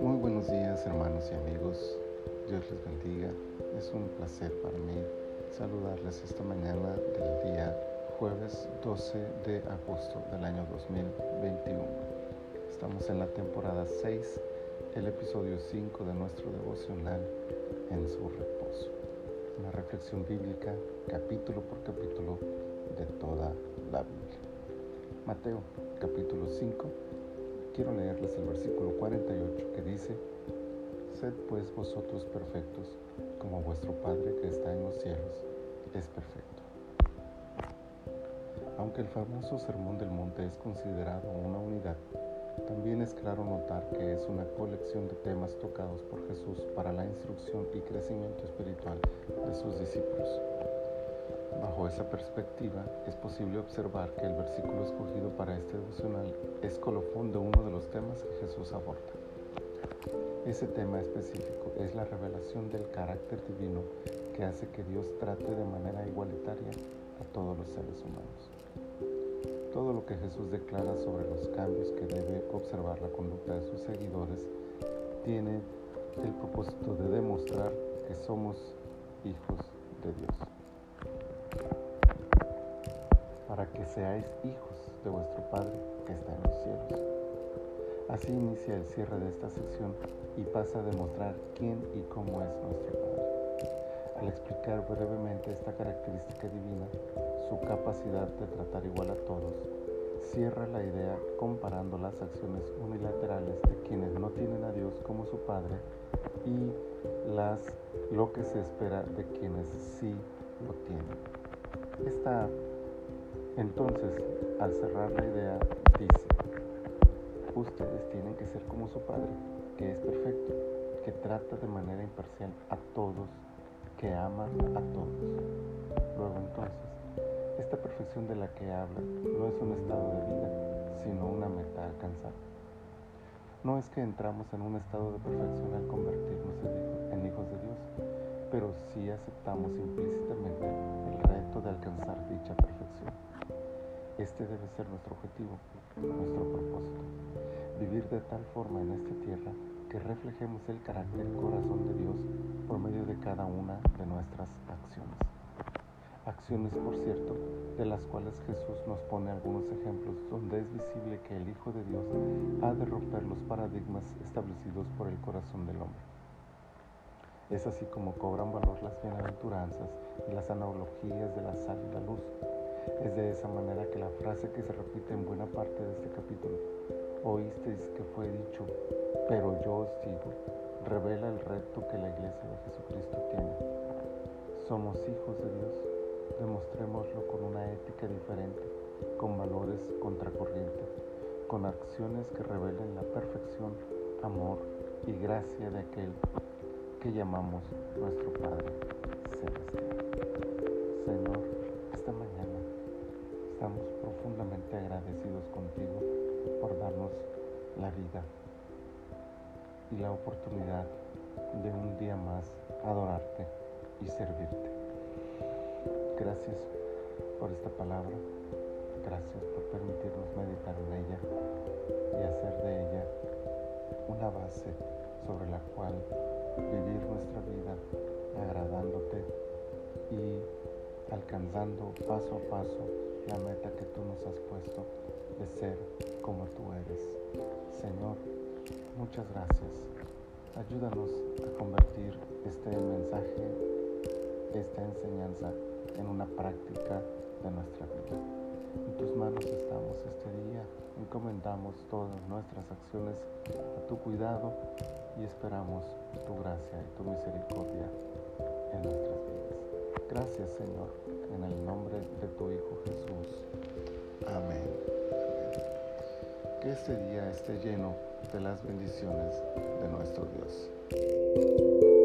Muy buenos días hermanos y amigos, Dios les bendiga, es un placer para mí saludarles esta mañana del día jueves 12 de agosto del año 2021. Estamos en la temporada 6, el episodio 5 de nuestro devocional en su reposo. Una reflexión bíblica capítulo por capítulo de toda la Biblia. Mateo capítulo 5. Quiero leerles el versículo 48 que dice, Sed pues vosotros perfectos, como vuestro Padre que está en los cielos es perfecto. Aunque el famoso Sermón del Monte es considerado una unidad, también es claro notar que es una colección de temas tocados por Jesús para la instrucción y crecimiento espiritual de sus discípulos. Bajo esa perspectiva, es posible observar que el versículo escogido para este devocional es colofón de uno de los temas que Jesús aborda. Ese tema específico es la revelación del carácter divino que hace que Dios trate de manera igualitaria a todos los seres humanos. Todo lo que Jesús declara sobre los cambios que debe observar la conducta de sus seguidores tiene el propósito de demostrar que somos hijos de Dios. Para que seáis hijos de vuestro Padre que está en los cielos. Así inicia el cierre de esta sección y pasa a demostrar quién y cómo es nuestro Padre. Al explicar brevemente esta característica divina, su capacidad de tratar igual a todos, cierra la idea comparando las acciones unilaterales de quienes no tienen a Dios como su Padre y las, lo que se espera de quienes sí lo tienen. Esta, entonces, al cerrar la idea, dice, ustedes tienen que ser como su Padre, que es perfecto, que trata de manera imparcial a todos, que ama a todos. Luego entonces, esta perfección de la que habla no es un estado de vida, sino una meta a alcanzar. No es que entramos en un estado de perfección al convertirnos en hijos de Dios, pero sí aceptamos implícitamente el reto de alcanzar dicha perfección. Este debe ser nuestro objetivo, nuestro propósito. Vivir de tal forma en esta tierra que reflejemos el carácter y corazón de Dios por medio de cada una de nuestras acciones acciones por cierto, de las cuales Jesús nos pone algunos ejemplos donde es visible que el Hijo de Dios ha de romper los paradigmas establecidos por el corazón del hombre. Es así como cobran valor las bienaventuranzas y las analogías de la sal y la luz. Es de esa manera que la frase que se repite en buena parte de este capítulo, oísteis que fue dicho, pero yo os digo, revela el reto que la iglesia de Jesucristo tiene. Somos hijos de Dios demostrémoslo con una ética diferente, con valores contracorrientes, con acciones que revelen la perfección, amor y gracia de aquel que llamamos nuestro Padre Celestial. Señor, estamos profundamente agradecidos contigo por darnos la vida y la oportunidad de un día más adorarte y servirte. Gracias por esta palabra. Gracias por permitirnos meditar en ella y hacer de ella una base sobre la cual vivir nuestra vida agradándote y alcanzando paso a paso la meta que tú nos has puesto de ser como tú eres. Señor, muchas gracias. Ayúdanos a convertir este mensaje, esta enseñanza en una práctica de nuestra vida. En tus manos estamos este día, encomendamos todas nuestras acciones a tu cuidado y esperamos tu gracia y tu misericordia. Gracias Señor, en el nombre de tu Hijo Jesús. Amén. Que este día esté lleno de las bendiciones de nuestro Dios.